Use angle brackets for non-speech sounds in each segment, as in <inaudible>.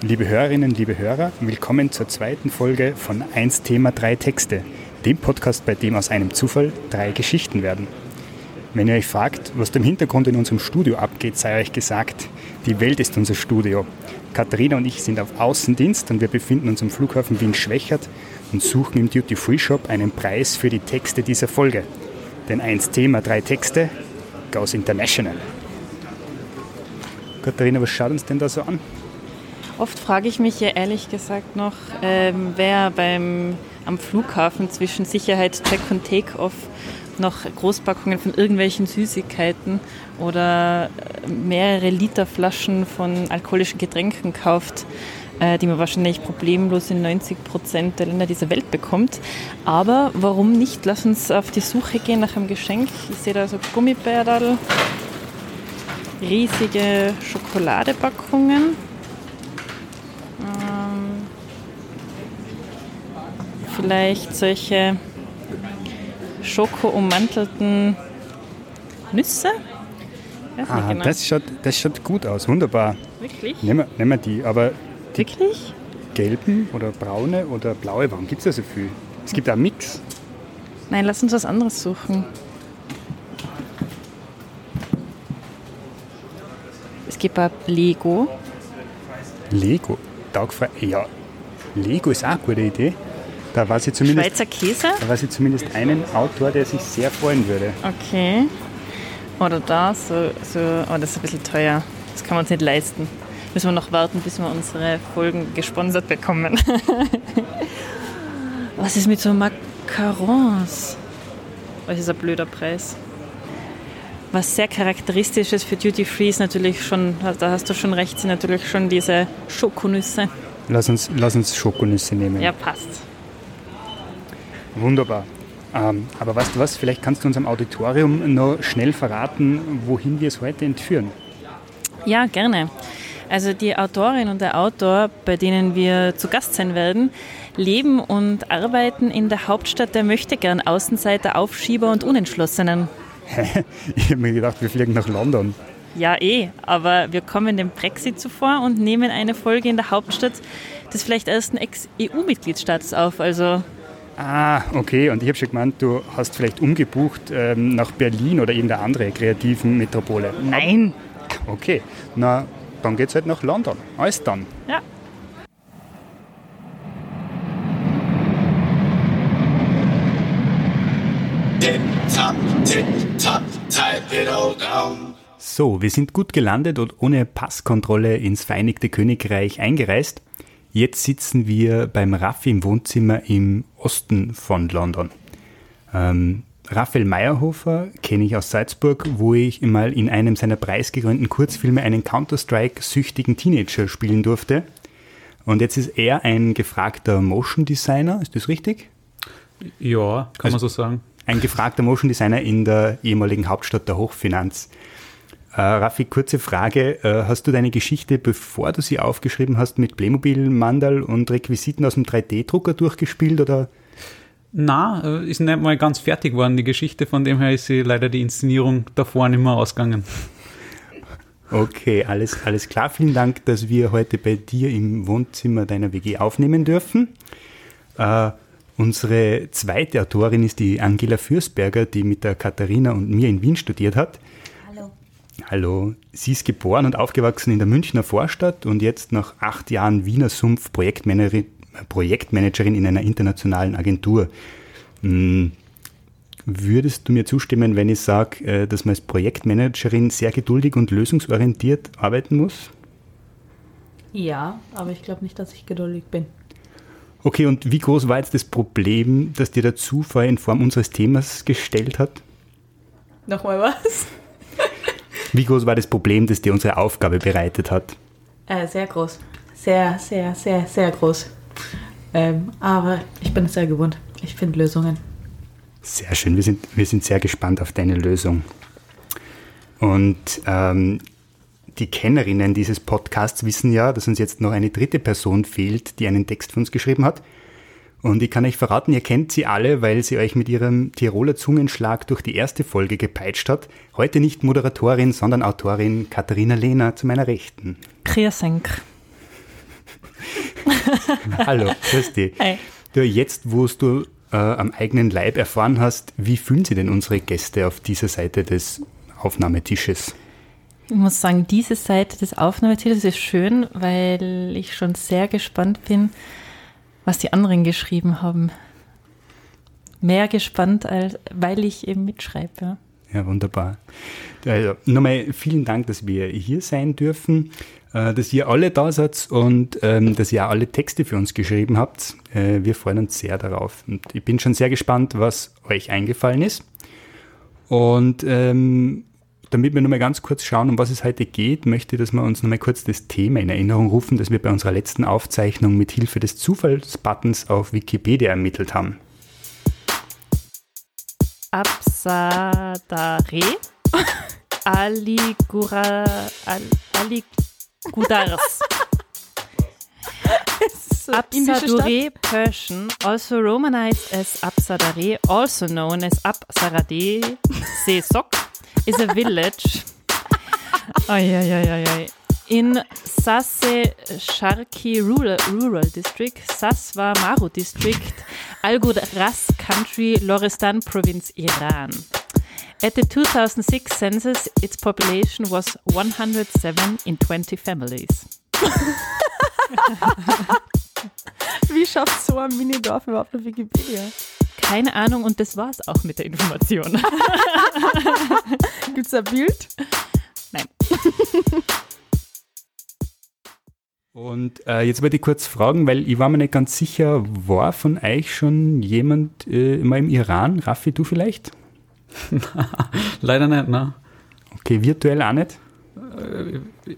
Liebe Hörerinnen, liebe Hörer, willkommen zur zweiten Folge von 1 Thema 3 Texte, dem Podcast, bei dem aus einem Zufall drei Geschichten werden. Wenn ihr euch fragt, was im Hintergrund in unserem Studio abgeht, sei euch gesagt, die Welt ist unser Studio. Katharina und ich sind auf Außendienst und wir befinden uns am Flughafen Wien-Schwächert und suchen im Duty-Free-Shop einen Preis für die Texte dieser Folge. Denn eins Thema, drei Texte, goes international. Katharina, was schaut uns denn da so an? Oft frage ich mich ja ehrlich gesagt noch, ähm, wer beim, am Flughafen zwischen Sicherheitscheck und Take-Off noch Großpackungen von irgendwelchen Süßigkeiten oder äh, mehrere Liter Flaschen von alkoholischen Getränken kauft, äh, die man wahrscheinlich problemlos in 90 Prozent der Länder dieser Welt bekommt. Aber warum nicht? Lass uns auf die Suche gehen nach einem Geschenk. Ich sehe da so Gummibärdal, riesige Schokoladepackungen. Ähm, vielleicht solche schoko-ummantelten Nüsse. Ah, genau. das, schaut, das schaut gut aus, wunderbar. Wirklich? Nehmen wir, nehmen wir die, aber die Wirklich? gelben oder braune oder blaue, warum gibt es da so viel? Es gibt auch einen Mix. Nein, lass uns was anderes suchen. Es gibt auch Lego. Lego? Taugfrei? Ja, Lego ist auch eine gute Idee. Da war sie zumindest, Schweizer Käse? da war sie zumindest einen Autor, der sich sehr freuen würde. Okay. Oder da, so, so, oh, das ist ein bisschen teuer. Das kann man uns nicht leisten. Müssen wir noch warten, bis wir unsere Folgen gesponsert bekommen. <laughs> Was ist mit so Macarons? Das ist ein blöder Preis. Was sehr charakteristisch ist für Duty Free ist natürlich schon, da hast du schon recht, sind natürlich schon diese Schokonüsse. Lass uns, lass uns Schokonüsse nehmen. Ja, passt. Wunderbar. Ähm, aber weißt du was, vielleicht kannst du uns am Auditorium noch schnell verraten, wohin wir es heute entführen. Ja, gerne. Also die Autorin und der Autor, bei denen wir zu Gast sein werden, leben und arbeiten in der Hauptstadt der Möchtegern, Außenseiter, Aufschieber und Unentschlossenen. <laughs> ich habe mir gedacht, wir fliegen nach London. Ja, eh, aber wir kommen dem Brexit zuvor und nehmen eine Folge in der Hauptstadt des vielleicht ersten Ex-EU-Mitgliedstaates auf. Also Ah, okay. Und ich habe schon gemeint, du hast vielleicht umgebucht ähm, nach Berlin oder irgendeine andere kreativen Metropole. nein. Okay, na, dann geht's halt nach London. Alles dann. Ja. So, wir sind gut gelandet und ohne Passkontrolle ins Vereinigte Königreich eingereist. Jetzt sitzen wir beim Raffi im Wohnzimmer im Osten von London. Ähm, Raphael Meyerhofer kenne ich aus Salzburg, wo ich mal in einem seiner preisgekrönten Kurzfilme einen Counter-Strike-süchtigen Teenager spielen durfte. Und jetzt ist er ein gefragter Motion Designer, ist das richtig? Ja, kann man so sagen. Ein gefragter Motion Designer in der ehemaligen Hauptstadt der Hochfinanz. Äh, Raffi, kurze Frage. Äh, hast du deine Geschichte, bevor du sie aufgeschrieben hast, mit Playmobil, Mandal und Requisiten aus dem 3D-Drucker durchgespielt oder? Na, äh, ist nicht mal ganz fertig geworden, die Geschichte. Von dem her ist sie leider die Inszenierung davor nicht mehr ausgegangen. Okay, alles, alles klar. Vielen Dank, dass wir heute bei dir im Wohnzimmer deiner WG aufnehmen dürfen. Äh, unsere zweite Autorin ist die Angela Fürstberger, die mit der Katharina und mir in Wien studiert hat. Hallo. Sie ist geboren und aufgewachsen in der Münchner Vorstadt und jetzt nach acht Jahren Wiener Sumpf Projektmanagerin, Projektmanagerin in einer internationalen Agentur. Hm, Würdest du mir zustimmen, wenn ich sage, äh, dass man als Projektmanagerin sehr geduldig und lösungsorientiert arbeiten muss? Ja, aber ich glaube nicht, dass ich geduldig bin. Okay, und wie groß war jetzt das Problem, das dir der Zufall in Form unseres Themas gestellt hat? Nochmal was? Wie groß war das Problem, das dir unsere Aufgabe bereitet hat? Äh, sehr groß. Sehr, sehr, sehr, sehr groß. Ähm, aber ich bin es sehr gewohnt. Ich finde Lösungen. Sehr schön, wir sind, wir sind sehr gespannt auf deine Lösung. Und ähm, die Kennerinnen dieses Podcasts wissen ja, dass uns jetzt noch eine dritte Person fehlt, die einen Text für uns geschrieben hat. Und ich kann euch verraten, ihr kennt sie alle, weil sie euch mit ihrem Tiroler Zungenschlag durch die erste Folge gepeitscht hat. Heute nicht Moderatorin, sondern Autorin Katharina Lehner zu meiner Rechten. Kriersenk. <laughs> Hallo, grüß dich. Hi. Du, jetzt, wo du äh, am eigenen Leib erfahren hast, wie fühlen sie denn unsere Gäste auf dieser Seite des Aufnahmetisches? Ich muss sagen, diese Seite des Aufnahmetisches ist schön, weil ich schon sehr gespannt bin, was die anderen geschrieben haben. Mehr gespannt, als, weil ich eben mitschreibe. Ja. Wunderbar. Also, nochmal vielen Dank, dass wir hier sein dürfen, äh, dass ihr alle da seid und ähm, dass ihr auch alle Texte für uns geschrieben habt. Äh, wir freuen uns sehr darauf. Und ich bin schon sehr gespannt, was euch eingefallen ist. Und ähm, damit wir nochmal ganz kurz schauen, um was es heute geht, möchte ich, dass wir uns nochmal kurz das Thema in Erinnerung rufen, das wir bei unserer letzten Aufzeichnung mit Hilfe des Zufallsbuttons auf Wikipedia ermittelt haben. Absadare, <laughs> Aligura, Al, Aligudars. <laughs> Absadure Persian, also romanized as Absadare, also known as Absarade Sesok, is a village in Sasse Sharki Rural, Rural District, Saswa Maru District, Al-Ras Country, Lorestan Province, Iran. At the 2006 census, its population was 107 in 20 families. <laughs> Wie schafft so ein Minidorf überhaupt auf Wikipedia? Keine Ahnung und das war's auch mit der Information. Gibt es ein Bild? Nein. Und äh, jetzt wollte ich kurz fragen, weil ich war mir nicht ganz sicher, war von euch schon jemand äh, immer im Iran? Raffi, du vielleicht? <laughs> Leider nicht, ne? Okay, virtuell auch nicht?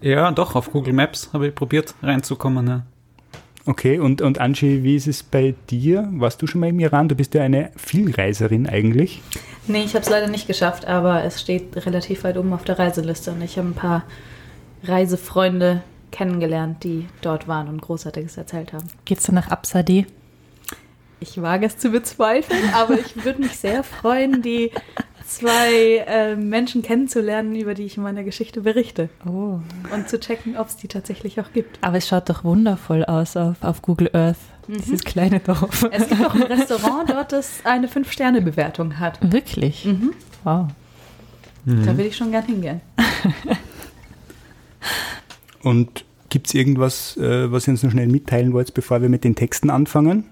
Ja, doch, auf Google Maps habe ich probiert reinzukommen. Ja. Okay, und, und Angie, wie ist es bei dir? Warst du schon mal im Iran? Du bist ja eine Vielreiserin eigentlich. Nee, ich habe es leider nicht geschafft, aber es steht relativ weit oben auf der Reiseliste und ich habe ein paar Reisefreunde kennengelernt, die dort waren und Großartiges erzählt haben. Geht's dann nach Absade? Ich wage es zu bezweifeln, aber ich würde mich sehr freuen, die zwei äh, Menschen kennenzulernen, über die ich in meiner Geschichte berichte. Oh. Und zu checken, ob es die tatsächlich auch gibt. Aber es schaut doch wundervoll aus auf, auf Google Earth. Dieses kleine Dorf. Es gibt auch ein Restaurant dort, das eine Fünf-Sterne-Bewertung hat. Wirklich? Mhm. Wow. Da will ich schon gern hingehen. <laughs> Und gibt es irgendwas, äh, was ihr uns noch schnell mitteilen wollt, bevor wir mit den Texten anfangen?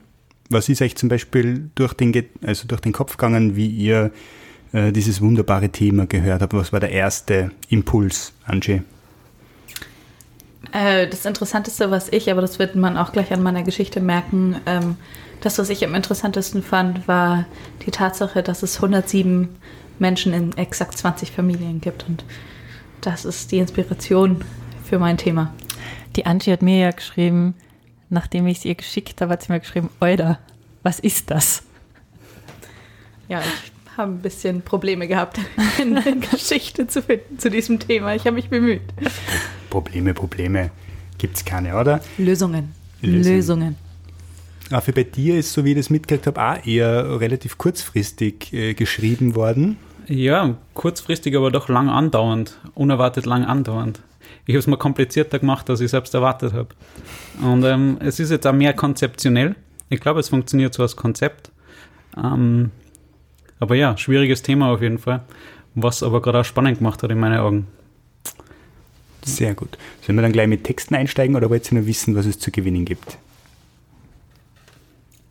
Was ist euch zum Beispiel durch den, also durch den Kopf gegangen, wie ihr äh, dieses wunderbare Thema gehört habt? Was war der erste Impuls, Angie? Äh, das Interessanteste, was ich, aber das wird man auch gleich an meiner Geschichte merken, ähm, das, was ich am interessantesten fand, war die Tatsache, dass es 107 Menschen in exakt 20 Familien gibt. Und das ist die Inspiration für mein Thema. Die Angie hat mir ja geschrieben, nachdem ich es ihr geschickt habe, hat sie mir geschrieben, Oida, was ist das? Ja, ich habe ein bisschen Probleme gehabt, <laughs> eine Geschichte zu finden zu diesem Thema. Ich habe mich bemüht. Probleme, Probleme gibt es keine, oder? Lösungen. Lösungen. Lösungen. Raffi, bei dir ist, so wie ich das mitgekriegt habe, auch eher relativ kurzfristig äh, geschrieben worden. Ja, kurzfristig, aber doch lang andauernd. Unerwartet lang andauernd. Ich habe es mir komplizierter gemacht, als ich selbst erwartet habe. Und ähm, es ist jetzt auch mehr konzeptionell. Ich glaube, es funktioniert so als Konzept. Ähm, aber ja, schwieriges Thema auf jeden Fall. Was aber gerade auch spannend gemacht hat in meinen Augen. Sehr gut. Sollen wir dann gleich mit Texten einsteigen oder wollt ihr nur wissen, was es zu gewinnen gibt?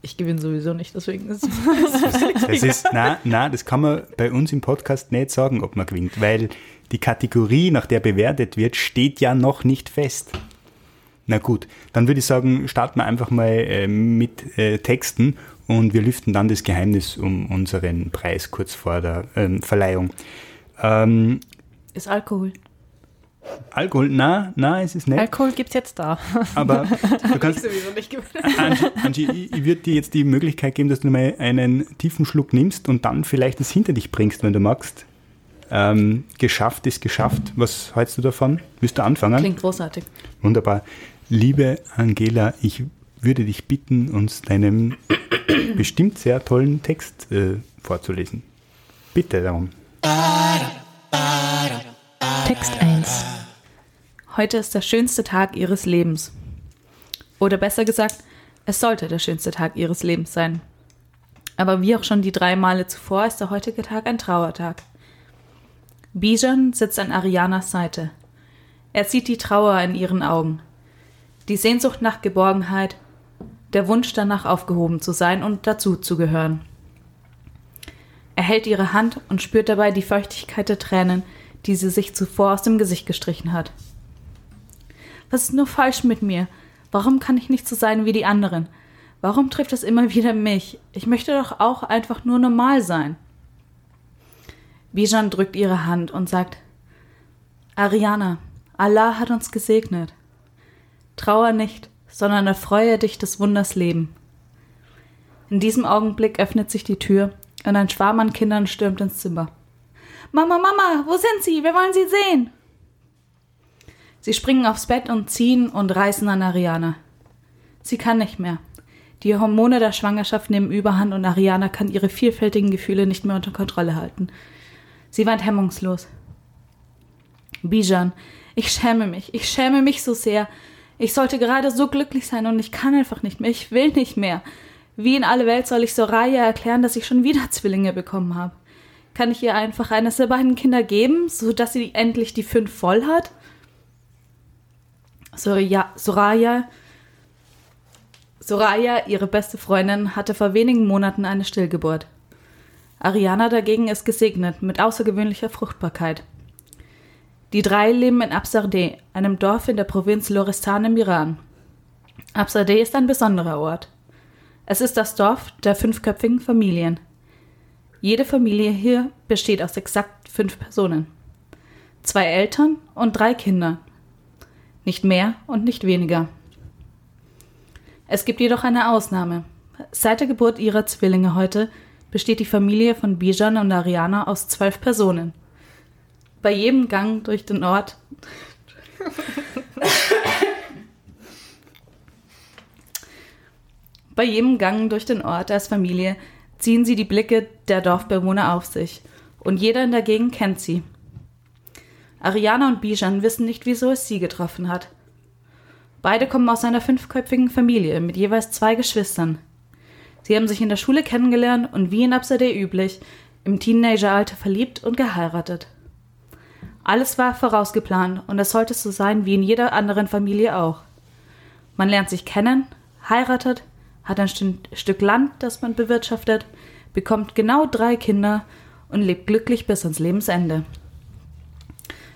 Ich gewinne sowieso nicht, deswegen ist <laughs> Das ist, na, na, das kann man bei uns im Podcast nicht sagen, ob man gewinnt, weil die Kategorie, nach der bewertet wird, steht ja noch nicht fest. Na gut, dann würde ich sagen, starten wir einfach mal äh, mit äh, Texten und wir lüften dann das Geheimnis um unseren Preis kurz vor der ähm, Verleihung. Ähm, ist Alkohol. Alkohol, na, na, es ist nicht. Alkohol gibt es jetzt da. <laughs> Aber du kannst, sowieso nicht. Angie, Angie ich, ich würde dir jetzt die Möglichkeit geben, dass du mal einen tiefen Schluck nimmst und dann vielleicht es hinter dich bringst, wenn du magst. Ähm, geschafft ist geschafft. Was hältst du davon? Willst du anfangen? Klingt großartig. Wunderbar. Liebe Angela, ich würde dich bitten, uns deinen <clears throat> bestimmt sehr tollen Text äh, vorzulesen. Bitte darum. Text 1. Heute ist der schönste Tag Ihres Lebens. Oder besser gesagt, es sollte der schönste Tag Ihres Lebens sein. Aber wie auch schon die drei Male zuvor ist der heutige Tag ein Trauertag. Bijan sitzt an Arianas Seite. Er sieht die Trauer in ihren Augen, die Sehnsucht nach Geborgenheit, der Wunsch danach aufgehoben zu sein und dazu zu gehören. Er hält ihre Hand und spürt dabei die Feuchtigkeit der Tränen, die sie sich zuvor aus dem Gesicht gestrichen hat. Was ist nur falsch mit mir? Warum kann ich nicht so sein wie die anderen? Warum trifft es immer wieder mich? Ich möchte doch auch einfach nur normal sein. Bijan drückt ihre Hand und sagt, Ariana, Allah hat uns gesegnet. Trauer nicht, sondern erfreue dich des Wunders Leben. In diesem Augenblick öffnet sich die Tür und ein Schwarm an Kindern stürmt ins Zimmer. Mama, Mama, wo sind Sie? Wir wollen Sie sehen. Sie springen aufs Bett und ziehen und reißen an Ariana. Sie kann nicht mehr. Die Hormone der Schwangerschaft nehmen Überhand und Ariana kann ihre vielfältigen Gefühle nicht mehr unter Kontrolle halten. Sie weint hemmungslos. Bijan, ich schäme mich, ich schäme mich so sehr. Ich sollte gerade so glücklich sein und ich kann einfach nicht mehr, ich will nicht mehr. Wie in alle Welt soll ich Soraya erklären, dass ich schon wieder Zwillinge bekommen habe? Kann ich ihr einfach eines der beiden Kinder geben, so dass sie endlich die fünf voll hat? Soraya, Soraya, Soraya, ihre beste Freundin, hatte vor wenigen Monaten eine Stillgeburt. Ariana dagegen ist gesegnet mit außergewöhnlicher Fruchtbarkeit. Die drei leben in Absardeh, einem Dorf in der Provinz Lorestan im Iran. Absardeh ist ein besonderer Ort. Es ist das Dorf der fünfköpfigen Familien. Jede Familie hier besteht aus exakt fünf Personen. Zwei Eltern und drei Kinder. Nicht mehr und nicht weniger. Es gibt jedoch eine Ausnahme. Seit der Geburt ihrer Zwillinge heute besteht die Familie von Bijan und Ariana aus zwölf Personen bei jedem Gang durch den Ort. bei jedem Gang durch den Ort als Familie ziehen sie die Blicke der Dorfbewohner auf sich und jeder in der Gegend kennt sie. Ariana und Bijan wissen nicht, wieso es sie getroffen hat. Beide kommen aus einer fünfköpfigen Familie mit jeweils zwei Geschwistern. Sie haben sich in der Schule kennengelernt und wie in Absade üblich im Teenageralter verliebt und geheiratet. Alles war vorausgeplant und es sollte so sein wie in jeder anderen Familie auch. Man lernt sich kennen, heiratet, hat ein Stück Land, das man bewirtschaftet, bekommt genau drei Kinder und lebt glücklich bis ans Lebensende.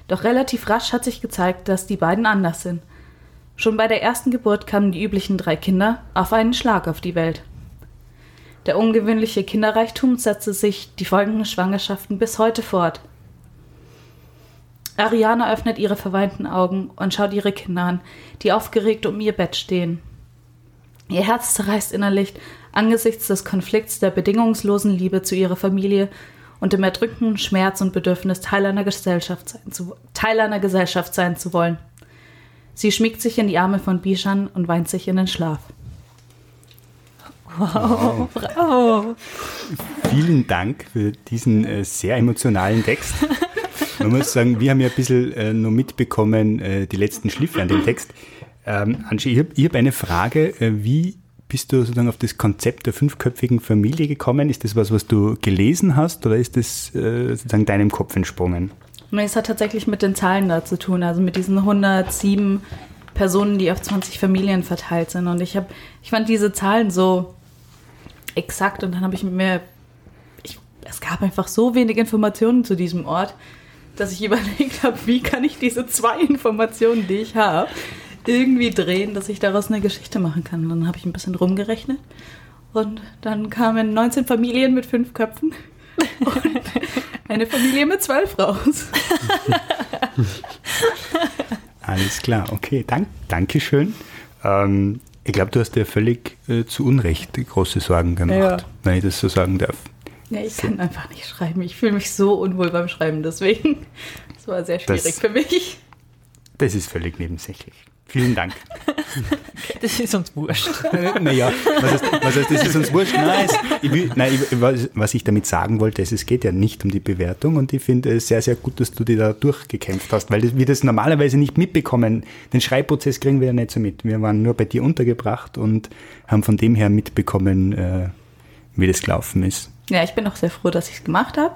Doch relativ rasch hat sich gezeigt, dass die beiden anders sind. Schon bei der ersten Geburt kamen die üblichen drei Kinder auf einen Schlag auf die Welt. Der ungewöhnliche Kinderreichtum setzte sich die folgenden Schwangerschaften bis heute fort – Ariana öffnet ihre verweinten Augen und schaut ihre Kinder an, die aufgeregt um ihr Bett stehen. Ihr Herz zerreißt innerlich angesichts des Konflikts der bedingungslosen Liebe zu ihrer Familie und dem erdrückenden Schmerz und Bedürfnis, Teil einer Gesellschaft sein zu, Teil einer Gesellschaft sein zu wollen. Sie schmiegt sich in die Arme von Bishan und weint sich in den Schlaf. Wow, bravo. Vielen Dank für diesen äh, sehr emotionalen Text. Man muss sagen, wir haben ja ein bisschen äh, nur mitbekommen, äh, die letzten Schliffe an dem Text. Ähm, Angie, ich habe hab eine Frage. Äh, wie bist du sozusagen auf das Konzept der fünfköpfigen Familie gekommen? Ist das was, was du gelesen hast oder ist das äh, sozusagen deinem Kopf entsprungen? Es hat tatsächlich mit den Zahlen da zu tun, also mit diesen 107 Personen, die auf 20 Familien verteilt sind. Und ich habe, ich fand diese Zahlen so exakt und dann habe ich mir, ich, es gab einfach so wenig Informationen zu diesem Ort, dass ich überlegt habe, wie kann ich diese zwei Informationen, die ich habe, irgendwie drehen, dass ich daraus eine Geschichte machen kann. Und dann habe ich ein bisschen rumgerechnet und dann kamen 19 Familien mit fünf Köpfen und eine Familie mit zwölf raus. <laughs> Alles klar, okay, dank, danke schön. Ähm, ich glaube, du hast dir völlig äh, zu Unrecht große Sorgen gemacht, ja. wenn ich das so sagen darf. Ja, ich kann einfach nicht schreiben. Ich fühle mich so unwohl beim Schreiben, deswegen. <laughs> Das war sehr schwierig Das- für mich. Das ist völlig nebensächlich. Vielen Dank. <laughs> Das ist uns wurscht. <laughs> naja, was heißt, was heißt, das ist uns wurscht? Nein, es, ich will, nein ich, was, was ich damit sagen wollte, ist, es geht ja nicht um die Bewertung und ich finde es sehr, sehr gut, dass du dich da durchgekämpft hast, weil das, wir das normalerweise nicht mitbekommen. Den Schreibprozess kriegen wir ja nicht so mit. Wir waren nur bei dir untergebracht und haben von dem her mitbekommen, äh, wie das gelaufen ist. Ja, ich bin auch sehr froh, dass ich es gemacht habe,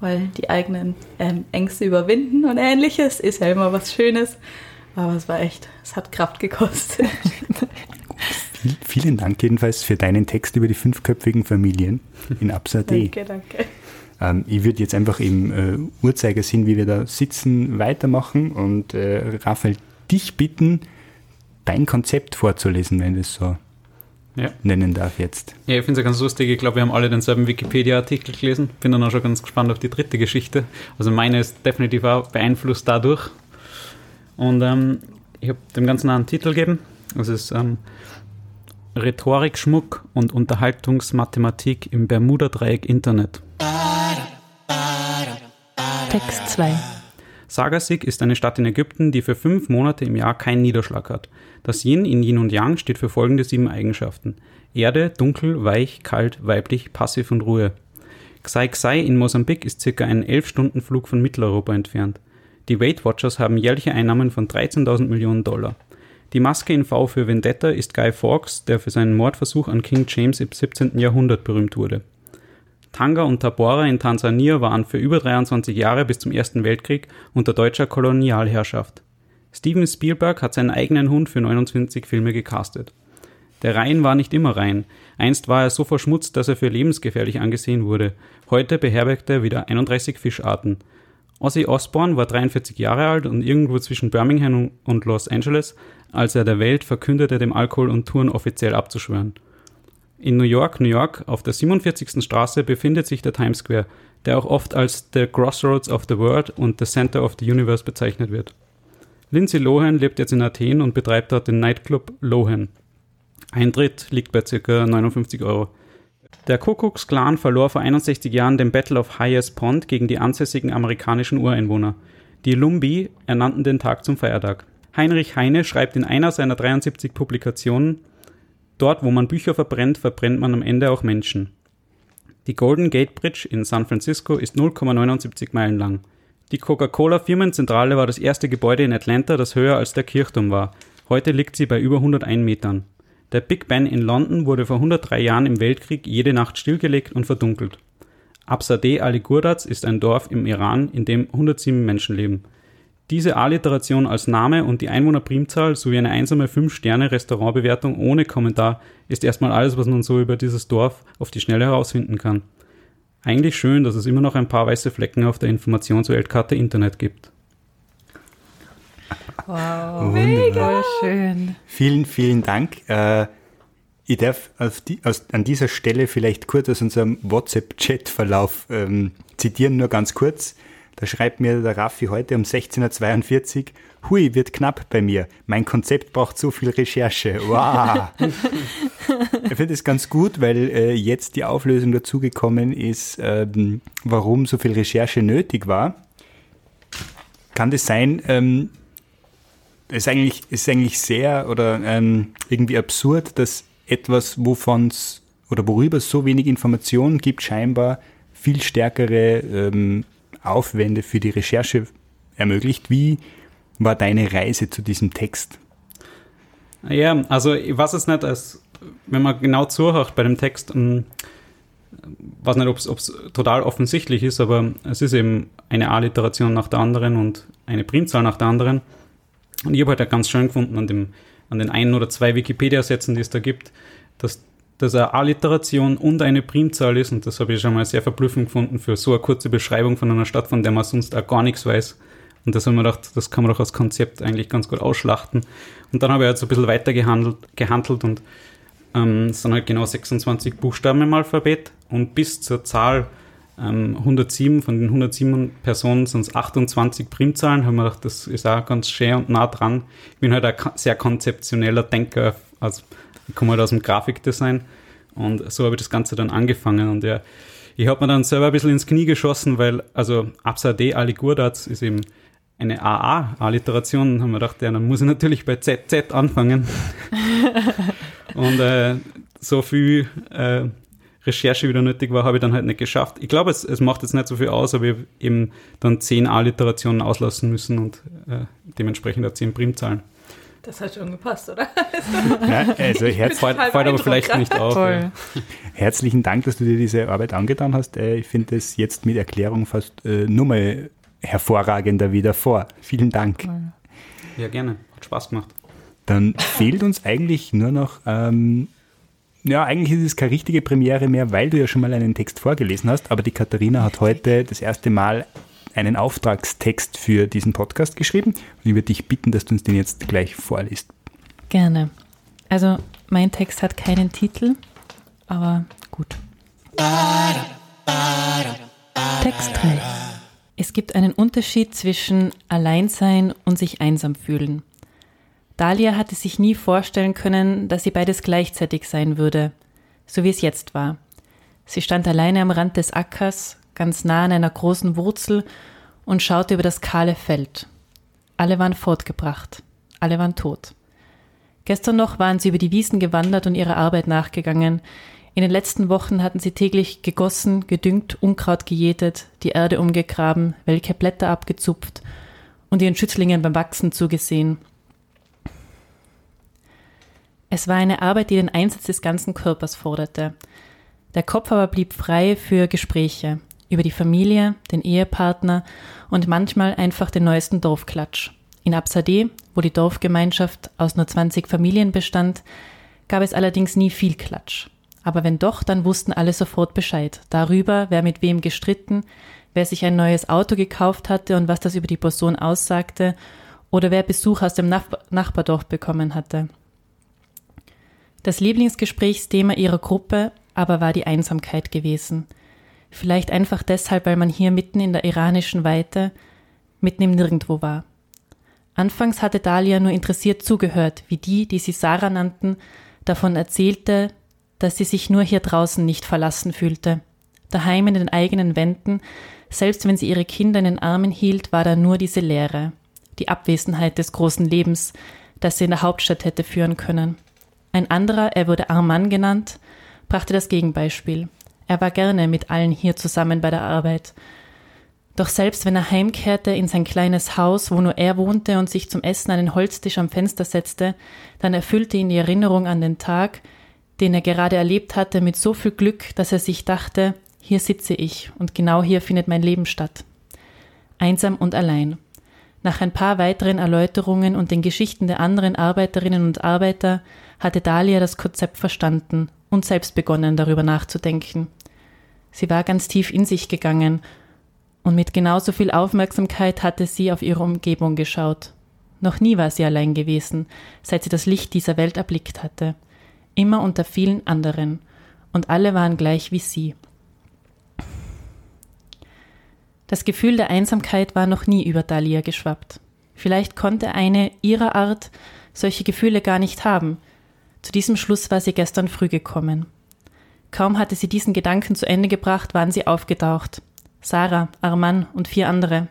weil die eigenen ähm, Ängste überwinden und ähnliches ist ja immer was Schönes. Aber es war echt, es hat Kraft gekostet. Viel- Vielen Dank jedenfalls für deinen Text über die fünfköpfigen Familien in Absa D. danke, danke. Ähm, ich würde jetzt einfach im äh, Uhrzeigersinn, wie wir da sitzen, weitermachen und äh, Raphael, dich bitten, dein Konzept vorzulesen, wenn das so Ja. nennen darf jetzt. Ja, ich finde es ja ganz lustig. Ich glaube, wir haben alle denselben Wikipedia-Artikel gelesen. Bin dann auch schon ganz gespannt auf die dritte Geschichte. Also meine ist definitiv auch beeinflusst dadurch. Und ähm, ich habe dem Ganzen einen Titel gegeben. Es ist ähm, Rhetorik, Schmuck und Unterhaltungsmathematik im Bermuda-Dreieck Internet. Text 2. Sagasig ist eine Stadt in Ägypten, die für fünf Monate im Jahr keinen Niederschlag hat. Das Yin in Yin und Yang steht für folgende sieben Eigenschaften. Erde, dunkel, weich, kalt, weiblich, passiv und Ruhe. Xai Xai in Mosambik ist circa einen 11-Stunden-Flug von Mitteleuropa entfernt. Die Weight Watchers haben jährliche Einnahmen von 13.000 Millionen Dollar. Die Maske in V für Vendetta ist Guy Fawkes, der für seinen Mordversuch an King James im 17. Jahrhundert berühmt wurde. Tanga und Tabora in Tansania waren für über 23 Jahre bis zum Ersten Weltkrieg unter deutscher Kolonialherrschaft. Steven Spielberg hat seinen eigenen Hund für 29 Filme gecastet. Der Rhein war nicht immer rein. Einst war er so verschmutzt, dass er für lebensgefährlich angesehen wurde. Heute beherbergt er wieder 31 Fischarten. Ozzy Osbourne war 43 Jahre alt und irgendwo zwischen Birmingham und Los Angeles, als er der Welt verkündete, dem Alkohol und Touren offiziell abzuschwören. In New York, New York, auf der 47. Straße befindet sich der Times Square, der auch oft als The Crossroads of the World und The Center of the Universe bezeichnet wird. Lindsay Lohan lebt jetzt in Athen und betreibt dort den Nightclub Lohan. Eintritt liegt bei ca. 59 Euro. Der Kuckucks-Clan verlor vor 61 Jahren den Battle of Hayes Pond gegen die ansässigen amerikanischen Ureinwohner. Die Lumbi ernannten den Tag zum Feiertag. Heinrich Heine schreibt in einer seiner 73 Publikationen, Dort, wo man Bücher verbrennt, verbrennt man am Ende auch Menschen. Die Golden Gate Bridge in San Francisco ist 0,79 Meilen lang. Die Coca-Cola-Firmenzentrale war das erste Gebäude in Atlanta, das höher als der Kirchturm war. Heute liegt sie bei über 101 Metern. Der Big Ben in London wurde vor 103 Jahren im Weltkrieg jede Nacht stillgelegt und verdunkelt. Absadeh Ali Gurdaz ist ein Dorf im Iran, in dem 107 Menschen leben. Diese Alliteration als Name und die Einwohnerprimzahl sowie eine einsame 5-Sterne-Restaurantbewertung ohne Kommentar ist erstmal alles, was man so über dieses Dorf auf die Schnelle herausfinden kann. Eigentlich schön, dass es immer noch ein paar weiße Flecken auf der Informationsweltkarte Internet gibt. Wow. Wunderbar. Voll schön. Vielen, vielen Dank. Äh, ich darf auf die, aus, an dieser Stelle vielleicht kurz aus unserem WhatsApp-Chat-Verlauf ähm, zitieren, nur ganz kurz. Da schreibt mir der Raffi heute um 16.42 Uhr, hui, wird knapp bei mir. Mein Konzept braucht so viel Recherche. Wow. <laughs> ich finde es ganz gut, weil äh, jetzt die Auflösung dazugekommen ist, ähm, warum so viel Recherche nötig war. Kann das sein, ähm, ist eigentlich, ist eigentlich sehr oder ähm, irgendwie absurd, dass etwas, wovon es oder worüber es so wenig Informationen gibt, scheinbar viel stärkere ähm, Aufwände für die Recherche ermöglicht. Wie war deine Reise zu diesem Text? Ja, also ich weiß es nicht, als, wenn man genau zuhört bei dem Text, ähm, weiß nicht, ob es total offensichtlich ist, aber es ist eben eine Alliteration nach der anderen und eine Primzahl nach der anderen. Und ich habe halt ganz schön gefunden an, dem, an den ein oder zwei Wikipedia-Sätzen, die es da gibt, dass das eine Alliteration und eine Primzahl ist. Und das habe ich schon mal sehr verblüffend gefunden für so eine kurze Beschreibung von einer Stadt, von der man sonst auch gar nichts weiß. Und das haben wir gedacht, das kann man doch als Konzept eigentlich ganz gut ausschlachten. Und dann habe ich halt so ein bisschen weiter gehandelt, gehandelt und ähm, es sind halt genau 26 Buchstaben im Alphabet und bis zur Zahl ähm, 107, von den 107 Personen sind es 28 Primzahlen, haben wir gedacht, das ist auch ganz schön und nah dran. Ich bin halt ein sehr konzeptioneller Denker, also ich komme halt aus dem Grafikdesign und so habe ich das Ganze dann angefangen und ja, Ich habe mir dann selber ein bisschen ins Knie geschossen, weil, also Absade Ali Gurdaz ist eben eine AA-Alliteration. haben wir gedacht, ja, dann muss ich natürlich bei ZZ anfangen. <laughs> und äh, so viel äh, Recherche wieder nötig war, habe ich dann halt nicht geschafft. Ich glaube, es, es macht jetzt nicht so viel aus, aber ich habe eben dann zehn A-Literationen auslassen müssen und äh, dementsprechend auch zehn Primzahlen. Das hat schon gepasst, oder? <laughs> Ja, also herz Fällt, fällt aber vielleicht nicht auf. Voll. herzlichen Dank, dass du dir diese Arbeit angetan hast. Äh, Ich finde es jetzt mit Erklärung fast äh, nur mal hervorragender wie davor. Vielen Dank. Ja, gerne. Hat Spaß gemacht. Dann <laughs> fehlt uns eigentlich nur noch, ähm, ja, eigentlich ist es keine richtige Premiere mehr, weil du ja schon mal einen Text vorgelesen hast, aber die Katharina hat heute das erste Mal einen Auftragstext für diesen Podcast geschrieben und ich würde dich bitten, dass du uns den jetzt gleich vorliest. Gerne. Also, mein Text hat keinen Titel, aber gut. Text 3. Es gibt einen Unterschied zwischen Alleinsein und sich einsam fühlen. Dahlia hatte sich nie vorstellen können, dass sie beides gleichzeitig sein würde, so wie es jetzt war. Sie stand alleine am Rand des Ackers, ganz nah an einer großen Wurzel und schaute über das kahle Feld. Alle waren fortgebracht, alle waren tot. Gestern noch waren sie über die Wiesen gewandert und ihrer Arbeit nachgegangen. In den letzten Wochen hatten sie täglich gegossen, gedüngt, Unkraut gejätet, die Erde umgegraben, welke Blätter abgezupft und ihren Schützlingen beim Wachsen zugesehen. Es war eine Arbeit, die den Einsatz des ganzen Körpers forderte. Der Kopf aber blieb frei für Gespräche über die Familie, den Ehepartner und manchmal einfach den neuesten Dorfklatsch. In Absade, wo die Dorfgemeinschaft aus nur 20 Familien bestand, gab es allerdings nie viel Klatsch. Aber wenn doch, dann wussten alle sofort Bescheid. Darüber, wer mit wem gestritten, wer sich ein neues Auto gekauft hatte und was das über die Person aussagte, oder wer Besuch aus dem Nach Nachbardorf bekommen hatte. Das Lieblingsgesprächsthema ihrer Gruppe aber war die Einsamkeit gewesen. Vielleicht einfach deshalb, weil man hier mitten in der iranischen Weite, mitten im Nirgendwo war. Anfangs hatte Dahlia nur interessiert zugehört, wie die, die sie Sarah nannten, davon erzählte, dass sie sich nur hier draußen nicht verlassen fühlte. Daheim in den eigenen Wänden, selbst wenn sie ihre Kinder in den Armen hielt, war da nur diese Leere, die Abwesenheit des großen Lebens, das sie in der Hauptstadt hätte führen können. Ein anderer, er wurde Arman genannt, brachte das Gegenbeispiel. Er war gerne mit allen hier zusammen bei der Arbeit. Doch selbst wenn er heimkehrte in sein kleines Haus, wo nur er wohnte und sich zum Essen den Holztisch am Fenster setzte, dann erfüllte ihn die Erinnerung an den Tag, den er gerade erlebt hatte, mit so viel Glück, dass er sich dachte, hier sitze ich und genau hier findet mein Leben statt. Einsam und allein. Nach ein paar weiteren Erläuterungen und den Geschichten der anderen Arbeiterinnen und Arbeiter hatte Dahlia das Konzept verstanden und selbst begonnen, darüber nachzudenken. Sie war ganz tief in sich gegangen und mit genauso viel Aufmerksamkeit hatte sie auf ihre Umgebung geschaut. Noch nie war sie allein gewesen, seit sie das Licht dieser Welt erblickt hatte. Immer unter vielen anderen. Und alle waren gleich wie sie. Das Gefühl der Einsamkeit war noch nie über Dahlia geschwappt. Vielleicht konnte eine ihrer Art solche Gefühle gar nicht haben. Zu diesem Schluss war sie gestern früh gekommen. Kaum hatte sie diesen Gedanken zu Ende gebracht, waren sie aufgetaucht. Sarah, Arman und vier andere.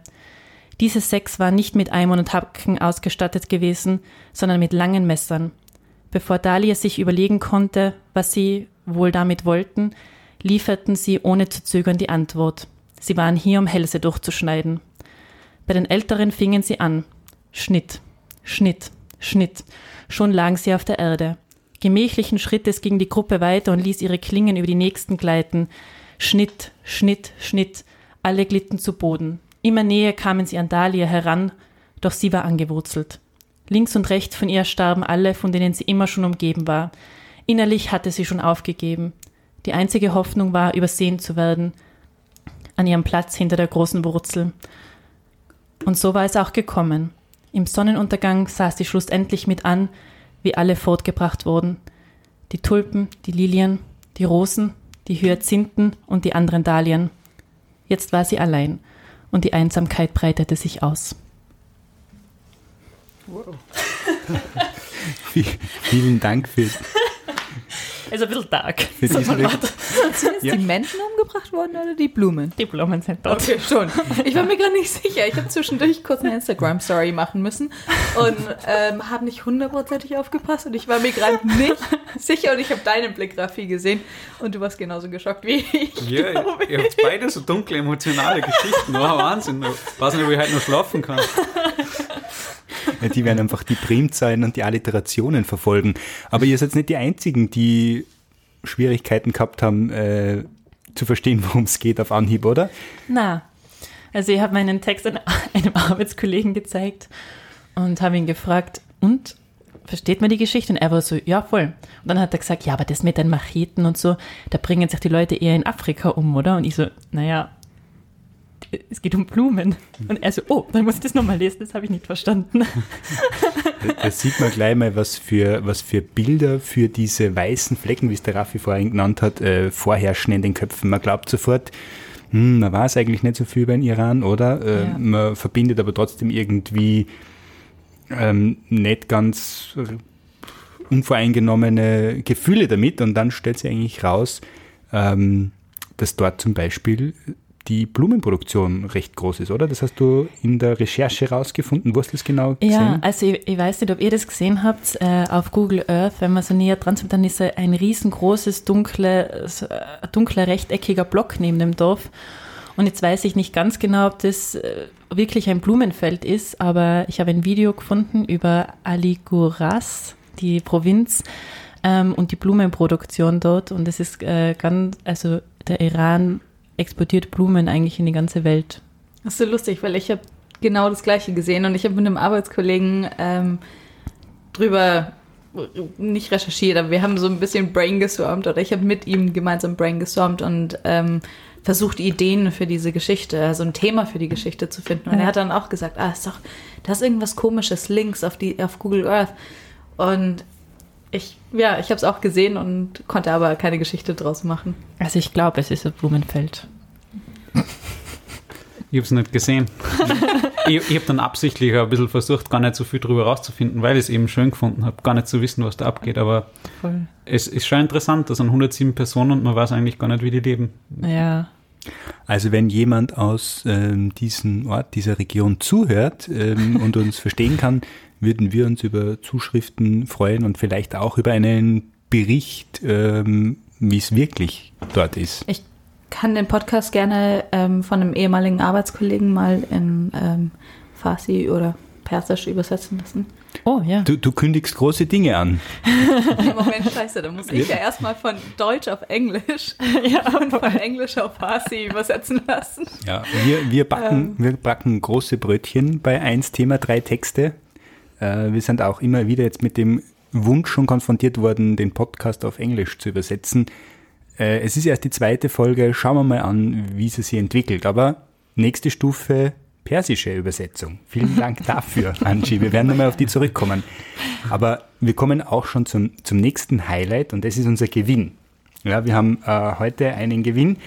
Diese sechs waren nicht mit Eimern und Hacken ausgestattet gewesen, sondern mit langen Messern. Bevor Dahlia sich überlegen konnte, was sie wohl damit wollten, lieferten sie ohne zu zögern die Antwort. Sie waren hier, um Hälse durchzuschneiden. Bei den Älteren fingen sie an. Schnitt, Schnitt, Schnitt. Schon lagen sie auf der Erde. Gemächlichen Schrittes ging die Gruppe weiter und ließ ihre Klingen über die nächsten gleiten. Schnitt, Schnitt, Schnitt. Alle glitten zu Boden. Immer näher kamen sie an Dahlia heran, doch sie war angewurzelt. Links und rechts von ihr starben alle, von denen sie immer schon umgeben war. Innerlich hatte sie schon aufgegeben. Die einzige Hoffnung war, übersehen zu werden, an ihrem Platz hinter der großen Wurzel. Und so war es auch gekommen. Im Sonnenuntergang sah sie schlussendlich mit an, wie alle fortgebracht wurden. Die Tulpen, die Lilien, die Rosen, die Hyazinthen und die anderen Dahlien. Jetzt war sie allein und die Einsamkeit breitete sich aus. <laughs> Vielen Dank für, Also ein bisschen dark. Leute- Sind Ja. die Menschen umgebracht worden oder die Blumen? Die Blumen sind dort. Okay, schon. Ich war mir gerade nicht sicher. Ich habe zwischendurch kurz eine Instagram-Story machen müssen und ähm, habe nicht hundertprozentig aufgepasst und ich war mir gerade nicht sicher und ich habe deinen Blick, Raffi, gesehen und du warst genauso geschockt wie ich. Ja, glaub ihr habt beide so dunkle, emotionale Geschichten. Oh, Wahnsinn. Ich weiß nicht, ob ich heute noch schlafen kann. Die werden einfach die Primzahlen und die Alliterationen verfolgen. Aber ihr seid nicht die Einzigen, die Schwierigkeiten gehabt haben, äh, zu verstehen, worum es geht auf Anhieb, oder? Na, also ich habe meinen Text einem Arbeitskollegen gezeigt und habe ihn gefragt, und versteht man die Geschichte? Und er war so, ja, voll. Und dann hat er gesagt, ja, aber das mit den Macheten und so, da bringen sich die Leute eher in Afrika um, oder? Und ich so, naja, es geht um Blumen. Und er so, oh, dann muss ich das nochmal lesen, das habe ich nicht verstanden. Da, sieht man gleich mal, was für, was für Bilder für diese weißen Flecken, wie es der Raffi vorhin genannt hat, äh, vorherrschen in den Köpfen. Man glaubt sofort, hm, man weiß eigentlich nicht so viel über den Iran, oder? Äh, Ja. Man verbindet aber trotzdem irgendwie ähm, nicht ganz unvoreingenommene Gefühle damit und dann stellt sich eigentlich raus, ähm, dass dort zum Beispiel die Blumenproduktion recht groß ist, oder? Das hast du in der Recherche rausgefunden. Wo hast du das genau gesehen? Ja, also ich, ich weiß nicht, ob ihr das gesehen habt, äh, auf Google Earth, wenn man so näher dran ist, dann ist ein- riesengroßes, dunkle, so, äh, dunkler, rechteckiger Block neben dem Dorf. Und jetzt weiß ich nicht ganz genau, ob das äh, wirklich ein Blumenfeld ist, aber ich habe ein Video gefunden über Aliguras, die Provinz, ähm, und die Blumenproduktion dort. Und es ist äh, ganz, also der Iran exportiert Blumen eigentlich in die ganze Welt. Das ist so lustig, weil ich habe genau das Gleiche gesehen und ich habe mit einem Arbeitskollegen ähm, drüber nicht recherchiert, aber wir haben so ein bisschen brainstormt oder ich habe mit ihm gemeinsam brainstormt und ähm, versucht Ideen für diese Geschichte, also ein Thema für die Geschichte zu finden. Und Ja. er hat dann auch gesagt, ah, ist doch, da ist irgendwas Komisches links auf die auf Google Earth und ich, ja, ich habe es auch gesehen und konnte aber keine Geschichte draus machen. Also ich glaube, es ist ein Blumenfeld. Ich habe es nicht gesehen. <laughs> ich ich habe dann absichtlich ein bisschen versucht, gar nicht so viel drüber rauszufinden, weil ich es eben schön gefunden habe, gar nicht zu wissen, was da abgeht. Aber Voll. es ist schon interessant, da sind 107 Personen und man weiß eigentlich gar nicht, wie die leben. Ja. Also wenn jemand aus ähm, diesem Ort, dieser Region zuhört ähm, und uns verstehen kann, würden wir uns über Zuschriften freuen und vielleicht auch über einen Bericht, ähm, wie es wirklich dort ist. Ich kann den Podcast gerne ähm, von einem ehemaligen Arbeitskollegen mal in ähm, Farsi oder Persisch übersetzen lassen. Oh ja. Du, du kündigst große Dinge an. <laughs> Moment, scheiße, da muss ich ja erstmal von Deutsch auf Englisch <laughs> und von Englisch auf Farsi übersetzen lassen. Ja, wir, wir, backen, wir backen große Brötchen bei 1 Thema 3 Texte. Äh, wir sind auch immer wieder jetzt mit dem Wunsch schon konfrontiert worden, den Podcast auf Englisch zu übersetzen. Äh, es ist erst die zweite Folge, schauen wir mal an, wie sie sich entwickelt. Aber nächste Stufe, persische Übersetzung. Vielen Dank <laughs> dafür, Angie. Wir werden nochmal auf die zurückkommen. Aber wir kommen auch schon zum, zum nächsten Highlight und das ist unser Gewinn. Ja, wir haben äh, heute einen Gewinn,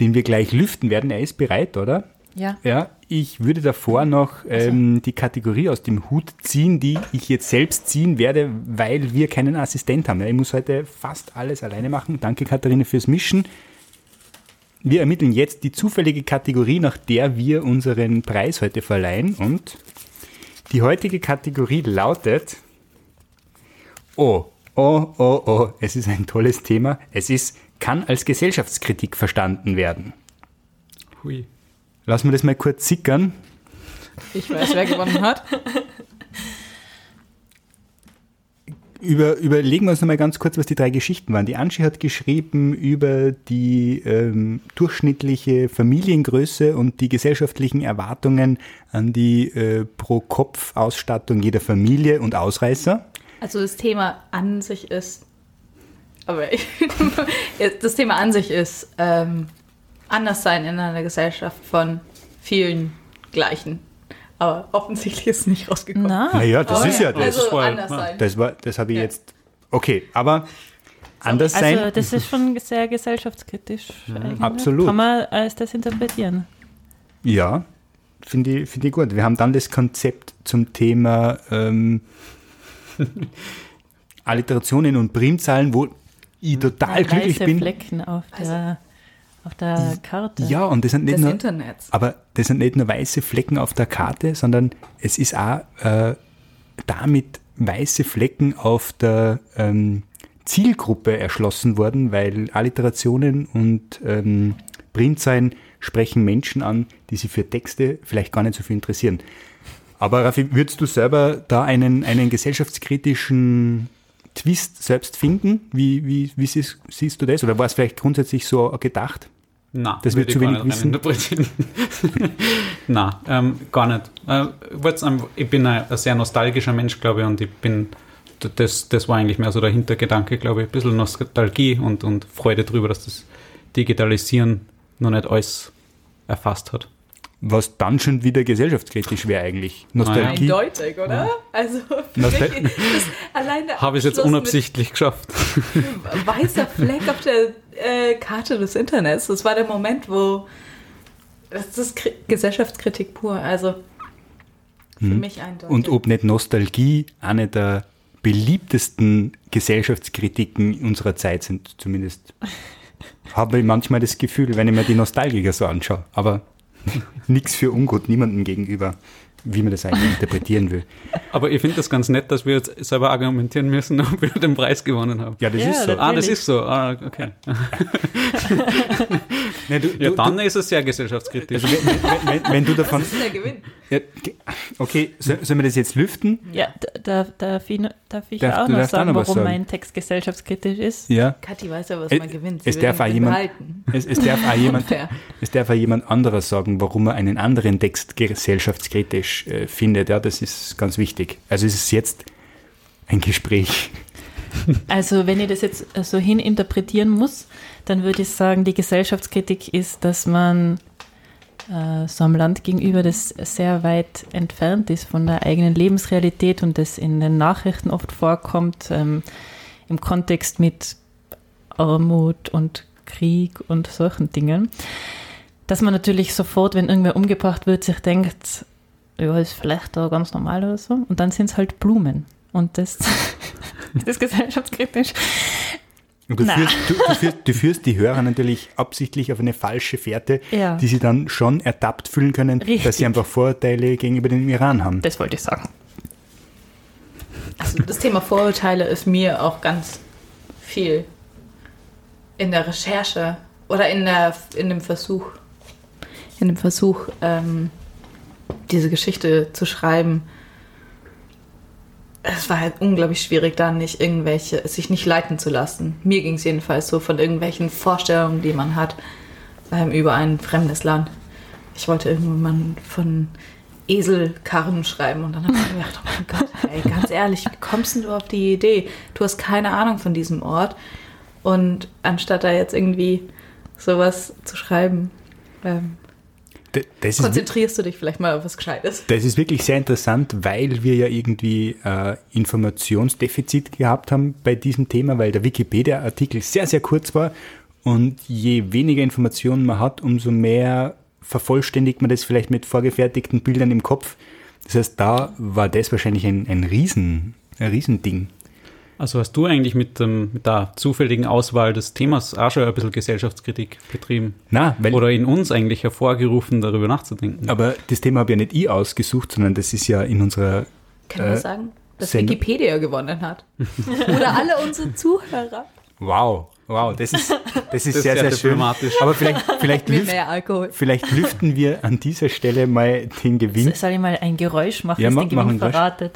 den wir gleich lüften werden. Er ist bereit, oder? Ja. Ja, ich würde davor noch ähm, die Kategorie aus dem Hut ziehen, die ich jetzt selbst ziehen werde, weil wir keinen Assistent haben. Ich muss heute fast alles alleine machen. Danke, Katharina, fürs Mischen. Wir ermitteln jetzt die zufällige Kategorie, nach der wir unseren Preis heute verleihen. Und die heutige Kategorie lautet: Oh, oh, oh, oh, es ist ein tolles Thema. Es ist, kann als Gesellschaftskritik verstanden werden. Hui. Lassen wir das mal kurz sickern. Ich weiß, wer gewonnen hat. Über, überlegen wir uns nochmal ganz kurz, was die drei Geschichten waren. Die Angie hat geschrieben über die ähm, durchschnittliche Familiengröße und die gesellschaftlichen Erwartungen an die äh, Pro-Kopf-Ausstattung jeder Familie und Ausreißer. Also das Thema an sich ist, aber <laughs> das Thema an sich ist ähm, anders sein in einer Gesellschaft von vielen gleichen. Aber offensichtlich ist es nicht rausgekommen. Na, Naja, das Aber ist ja das. Also voll, anders ja. sein. Das, war, das habe ich Ja. jetzt. Okay, aber anders sein. also das ist schon sehr gesellschaftskritisch. eigentlich. absolut. Kann man als das interpretieren. Ja, finde ich, finde ich gut. Wir haben dann das Konzept zum Thema ähm, <laughs> Alliterationen und Primzahlen, wo ich total glücklich weiße bin. Flecken auf der, auf der Karte. Ja, und das sind nicht nur, Internets. aber das sind nicht nur weiße Flecken auf der Karte, sondern es ist auch äh, damit weiße Flecken auf der ähm, Zielgruppe erschlossen worden, weil Alliterationen und ähm, Printzeilen sprechen Menschen an, die sich für Texte vielleicht gar nicht so viel interessieren. Aber Raffi, würdest du selber da einen, einen gesellschaftskritischen Twist selbst finden? Wie, wie, wie siehst, siehst du das? Oder war es vielleicht grundsätzlich so gedacht? Na, Das wird zu wenig wissen. <laughs> Na, ähm, gar nicht. Äh, einfach- ich bin ein, ein sehr nostalgischer Mensch, glaube ich, und ich bin, das, das war eigentlich mehr so der Hintergedanke, glaube ich, ein bisschen Nostalgie und, und Freude darüber, dass das Digitalisieren noch nicht alles erfasst hat. Was dann schon wieder gesellschaftskritisch wäre eigentlich. Nostalgie. Eindeutig, oder? Also, für Nostal- mich ist das allein der Habe ich es jetzt unabsichtlich geschafft. <laughs> weißer Fleck auf der äh, Karte des Internets. Das war der Moment, wo das ist Kri Gesellschaftskritik pur. Also für mich eindeutig. Und ob nicht Nostalgie eine der beliebtesten Gesellschaftskritiken unserer Zeit sind, zumindest <laughs> habe ich manchmal das Gefühl, wenn ich mir die Nostalgiker so anschaue. Aber <laughs> nichts für ungut, niemandem gegenüber, wie man das eigentlich interpretieren will. Aber ich finde das ganz nett, dass wir jetzt selber argumentieren müssen, <laughs> ob wir den Preis gewonnen haben. Ja, das Ja, ist so. das- Ah, das Natürlich. ist so. Ah, okay. <laughs> Nein, du, Ja, du, dann du, ist es sehr gesellschaftskritisch. also wenn, wenn, wenn, wenn du davon... das ist der Gewinn. Ja, okay, so- sollen wir das jetzt lüften? Ja, d- darf, ich, darf ich Darf- auch noch auch sagen, noch warum sagen. mein Text gesellschaftskritisch ist? Ja. Kathi weiß ja, was Es- man gewinnt. Sie es darf auch jemand-. Es, es, darf auch jemand, <laughs> Fair. es darf auch jemand anderer sagen, warum er einen anderen Text gesellschaftskritisch äh, findet. Ja, das ist ganz wichtig. Also es ist jetzt ein Gespräch. Also wenn ich das jetzt so hininterpretieren muss, dann würde ich sagen, die Gesellschaftskritik ist, dass man äh, so einem Land gegenüber, das sehr weit entfernt ist von der eigenen Lebensrealität und das in den Nachrichten oft vorkommt, ähm, im Kontext mit Armut und Krieg und solchen Dingen, dass man natürlich sofort, wenn irgendwer umgebracht wird, sich denkt, ja, ist vielleicht da ganz normal oder so. Und dann sind es halt Blumen. Und das, <laughs> das ist gesellschaftskritisch. Und du führst, du, du, führst, du führst die Hörer natürlich absichtlich auf eine falsche Fährte, Ja. die sie dann schon ertappt fühlen können, Richtig. dass sie einfach Vorurteile gegenüber dem Iran haben. Das wollte ich sagen. Also das Thema Vorurteile ist mir auch ganz viel in der Recherche oder in, der, in dem Versuch, in dem Versuch, ähm, diese Geschichte zu schreiben. Es war halt unglaublich schwierig, da nicht irgendwelche, sich nicht leiten zu lassen. Mir ging es jedenfalls so von irgendwelchen Vorstellungen, die man hat ähm, über ein fremdes Land. Ich wollte irgendwann von Eselkarren schreiben und dann habe ich mir gedacht, oh mein Gott, ey, ganz ehrlich, wie kommst denn du auf die Idee? Du hast keine Ahnung von diesem Ort und anstatt da jetzt irgendwie sowas zu schreiben, ähm, Das konzentrierst du dich vielleicht mal auf was Gescheites. das ist wirklich sehr interessant, weil wir ja irgendwie äh, Informationsdefizit gehabt haben bei diesem Thema, weil der Wikipedia-Artikel sehr, sehr kurz war und je weniger Informationen man hat, umso mehr vervollständigt man das vielleicht mit vorgefertigten Bildern im Kopf. Das heißt, da war das wahrscheinlich ein, ein, Riesen, ein Riesending. Also hast du eigentlich mit, ähm, mit der zufälligen Auswahl des Themas auch schon ein bisschen Gesellschaftskritik betrieben? Na, weil, Oder in uns eigentlich hervorgerufen, darüber nachzudenken? aber das Thema habe ja nicht ich ausgesucht, sondern das ist ja in unserer Kann Äh, man sagen, dass Sendung- Wikipedia gewonnen hat? <laughs> Oder alle unsere Zuhörer Wow, wow, das ist, das ist Das ist sehr, sehr sehr, schön. Aber vielleicht, <laughs> vielleicht, lüft, mehr Alkohol. vielleicht lüften wir an dieser Stelle mal den Gewinn. Soll ich mal ein Geräusch machen, Ja, das mach- den mach Gewinn ein Geräusch.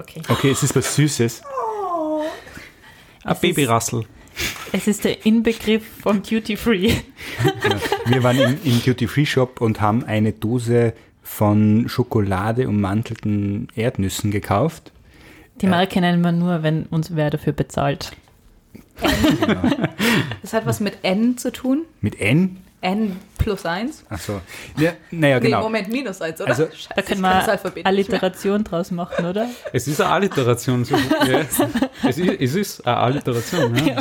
Okay. Okay, es ist was Süßes. Ein Babyrassel. Es ist der Inbegriff von Duty Free. Wir waren im, im Duty-Free-Shop und haben eine Dose von Schokolade ummantelten Erdnüssen gekauft. Die Marke nennen wir nur, wenn uns wer dafür bezahlt. Das hat was mit N zu tun. Mit N. N plus 1. Achso. Ja, naja, Nee, genau. Moment, minus 1, oder? Also, Scheiße, Da können wir. Alliteration draus machen, oder? <laughs> Es ist eine Alliteration. <laughs> So, ja. es, ist, es ist eine Alliteration. Ja.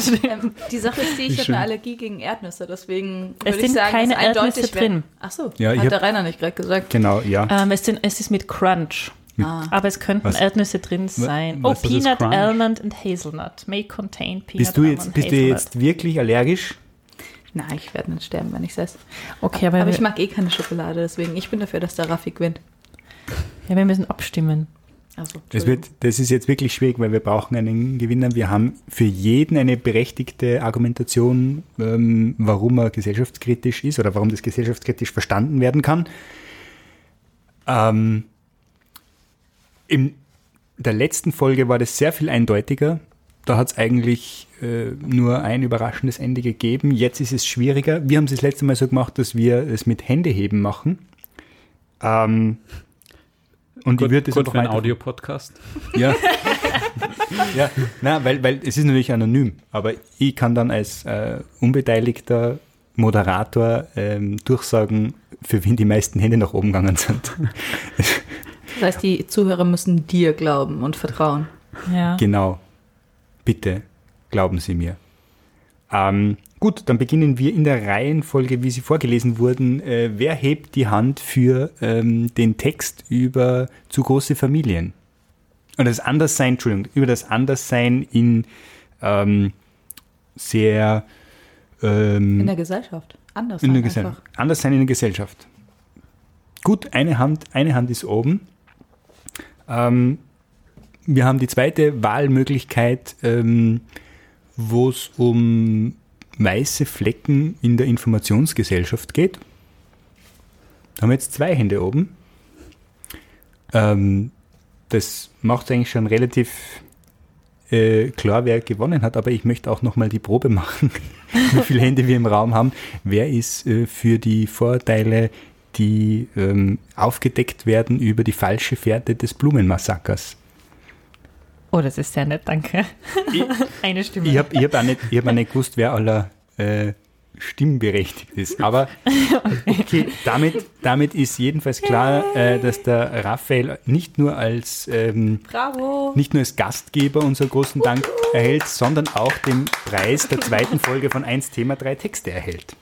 Die Sache ist die, ich habe eine Allergie gegen Erdnüsse, deswegen Es würde ich sind sagen, keine dass eindeutig Erdnüsse drin. Ach so, Ja, ich hat der Rainer nicht gerade gesagt. Genau, ja. Ähm, es, sind, es ist mit Crunch. Aber es könnten Was- Erdnüsse drin sein. was oh, ist Peanut? Almond and Hazelnut may contain Peanut, Bist du jetzt, Almond, bist du jetzt wirklich allergisch? Nein, ich werde nicht sterben, wenn ich es esse. Okay, aber, Aber ich mag eh keine Schokolade, deswegen ich bin dafür, dass der Raffi gewinnt. ja, wir müssen abstimmen. Also, Das, wird, das ist jetzt wirklich schwierig, weil wir brauchen einen Gewinner. Wir haben für jeden eine berechtigte Argumentation, ähm, warum er gesellschaftskritisch ist oder warum das gesellschaftskritisch verstanden werden kann. Ähm, in der letzten Folge war das sehr viel eindeutiger. Da hat es eigentlich äh, nur ein überraschendes Ende gegeben. Jetzt ist es schwieriger. Wir haben es das letzte Mal so gemacht, dass wir es mit Händeheben machen. Ähm, und Gut, ich würde gut einfach für einen Audiopodcast. ja. <laughs> ja, na, weil, weil es ist natürlich anonym, aber ich kann dann als äh, unbeteiligter Moderator ähm, durchsagen, für wen die meisten Hände nach oben gegangen sind. Das heißt, die Zuhörer müssen dir glauben und vertrauen. Ja. genau. Bitte, glauben Sie mir. Ähm, gut, dann beginnen wir in der Reihenfolge, wie sie vorgelesen wurden. Äh, wer hebt die Hand für ähm, den Text über zu große Familien? Und das Anderssein, Entschuldigung, über das Anderssein in ähm, sehr ähm, In der Gesellschaft. Anders. in der Gesellschaft. Anders sein in der Gesellschaft. Gut, eine Hand, eine Hand ist oben. Ähm, wir haben die zweite Wahlmöglichkeit, ähm, wo es um weiße Flecken in der Informationsgesellschaft geht. Da haben wir jetzt zwei Hände oben. Ähm, das macht eigentlich schon relativ äh, klar, wer gewonnen hat, aber ich möchte auch nochmal die Probe <laughs> machen, wie viele Hände wir im Raum haben. Wer ist äh, für die Vorurteile, die ähm, aufgedeckt werden über die falsche Fährte des Blumenmassakers? Oh, das ist sehr nett, danke. <laughs> Eine Stimme. Ich habe ich hab auch, nicht- ich hab auch nicht gewusst, wer aller äh, stimmberechtigt ist. Aber okay, damit, damit ist jedenfalls klar, äh, dass der Raphael nicht nur als ähm, Bravo! nicht nur als Gastgeber unseren großen Dank erhält, sondern auch den Preis der zweiten Folge von 1 Thema 3 Texte erhält.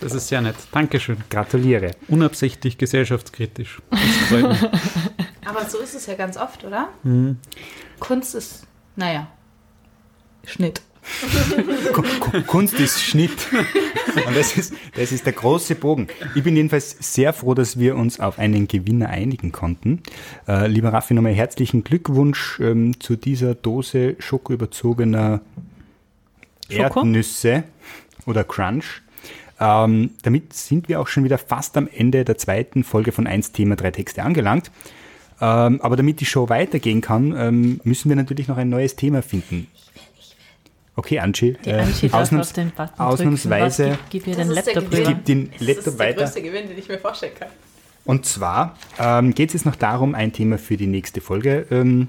Das ist sehr nett. Dankeschön. Gratuliere. Unabsichtlich gesellschaftskritisch. Das freut mich. <laughs> Aber so ist es ja ganz oft, oder? Kunst ist, naja, Schnitt. Ku- Ku- Kunst ist Schnitt. Und das ist, das ist der große Bogen. Ich bin jedenfalls sehr froh, dass wir uns auf einen Gewinner einigen konnten. Äh, lieber Raffi, nochmal herzlichen Glückwunsch ähm, zu dieser Dose schokoüberzogener Schoko? Erdnüsse oder Crunch. Ähm, damit sind wir auch schon wieder fast am Ende der zweiten Folge von 1 Thema 3 Texte angelangt. Ähm, aber damit die Show weitergehen kann, ähm, müssen wir natürlich noch ein neues Thema finden. Okay, Angie. Die äh, Angie darf ausnahms- auf den Button ausnahmsweise drücken. Gib, gib ihr den Das ist der Laptop Gewinn. ich gebe den Laptop weiter. Gewinn, den ich mir vorstellen kann. Und zwar ähm, geht es jetzt noch darum, ein Thema für die nächste Folge ähm,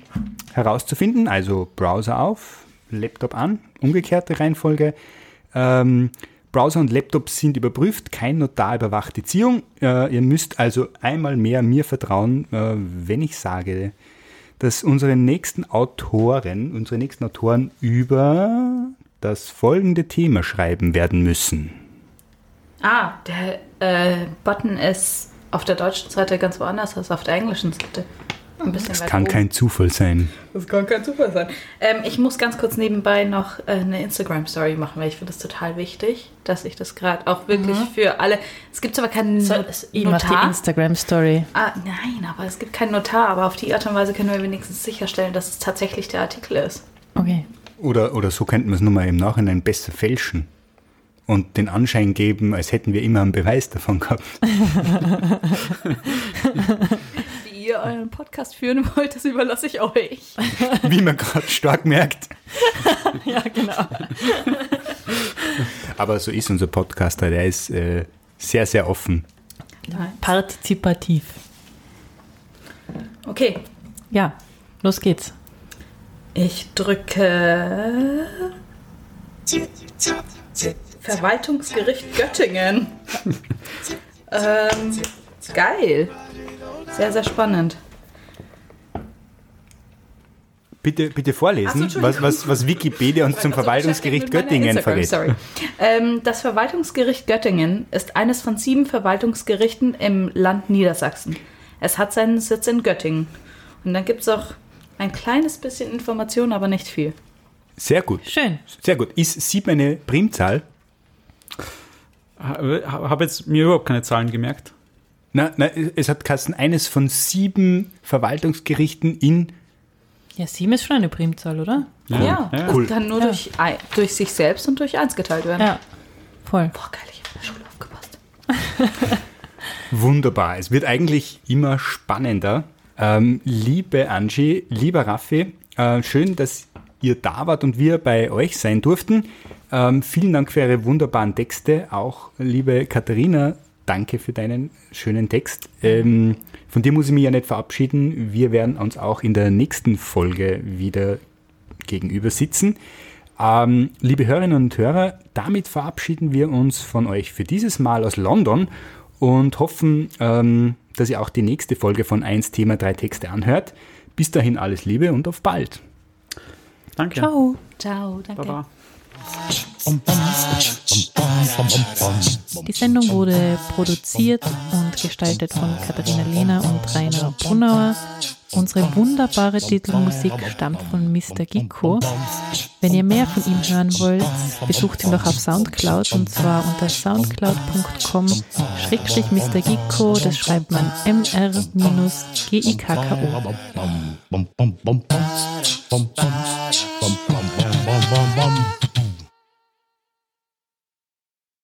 herauszufinden. Also Browser auf, Laptop an, umgekehrte Reihenfolge. Ähm, Browser und Laptop sind überprüft, kein Notar überwacht die Ziehung. Äh, ihr müsst also einmal mehr mir vertrauen, äh, wenn ich sage, dass unsere nächsten Autoren, unsere nächsten Autoren über das folgende Thema schreiben werden müssen. Ah, der äh, Button ist auf der deutschen Seite ganz woanders als auf der englischen Seite. Ein bisschen Das weit kann oben. kein Zufall sein. Das kann kein Zufall sein. Ähm, ich muss ganz kurz nebenbei noch äh, eine Instagram-Story machen, weil ich finde das total wichtig, dass ich das gerade auch wirklich für alle. Es gibt zwar keinen So, Not ich mache die Notar. Instagram-Story. Ah, nein, aber es gibt keinen Notar, aber auf die Art und Weise können wir wenigstens sicherstellen, dass es tatsächlich der Artikel ist. Okay. Oder, oder so könnten wir es nur mal im Nachhinein besser fälschen und den Anschein geben, als hätten wir immer einen Beweis davon gehabt. <laughs> <laughs> Ihr euren Podcast führen wollt, das überlasse ich euch. <laughs> Wie man gerade stark merkt. <laughs> Ja, genau. <laughs> Aber so ist unser Podcaster, der ist äh, sehr, sehr offen. Partizipativ. Okay, Ja, los geht's. ich drücke Verwaltungsgericht Göttingen. ähm, geil. Sehr, sehr spannend. Bitte, bitte vorlesen, so, was, was, was Wikipedia uns zum Verwaltungsgericht Göttingen verrät. Ähm, das Verwaltungsgericht Göttingen ist eines von sieben Verwaltungsgerichten im Land Niedersachsen. Es hat seinen Sitz in Göttingen Und dann gibt es auch ein kleines bisschen Information, aber nicht viel. Sehr gut. Schön. Sehr gut. Ist sieben eine Primzahl? Habe jetzt mir überhaupt keine Zahlen gemerkt. Na, na, es hat Kassen eines von sieben Verwaltungsgerichten in. Ja, sieben ist schon eine Primzahl, oder? Ja, ja. das Cool. kann nur Ja. durch, durch sich selbst und durch eins geteilt werden. Ja, voll. Boah, geil, ich habe in der Schule aufgepasst. <laughs> Wunderbar. Es wird eigentlich immer spannender. Ähm, liebe Angie, lieber Raffi, äh, schön, dass ihr da wart und wir bei euch sein durften. Ähm, vielen Dank für eure wunderbaren Texte. Auch liebe Katharina, danke für deinen schönen Text. Ähm, von dir muss ich mich ja nicht verabschieden. Wir werden uns auch in der nächsten Folge wieder gegenüber sitzen. Ähm, liebe Hörerinnen und Hörer, damit verabschieden wir uns von euch für dieses Mal aus London und hoffen, ähm, dass ihr auch die nächste Folge von 1 Thema 3 Texte anhört. Bis dahin alles Liebe und auf bald. Danke. Ciao. Ciao, danke. Baba. Die Sendung wurde produziert und gestaltet von Katharina Lehner und Rainer Brunauer. Unsere wunderbare Titelmusik stammt von Mr. Gicko. Wenn ihr mehr von ihm hören wollt, besucht ihn doch auf Soundcloud und zwar unter soundcloud.com schrägstrich Mr. Gicko, das schreibt man mr-gikko.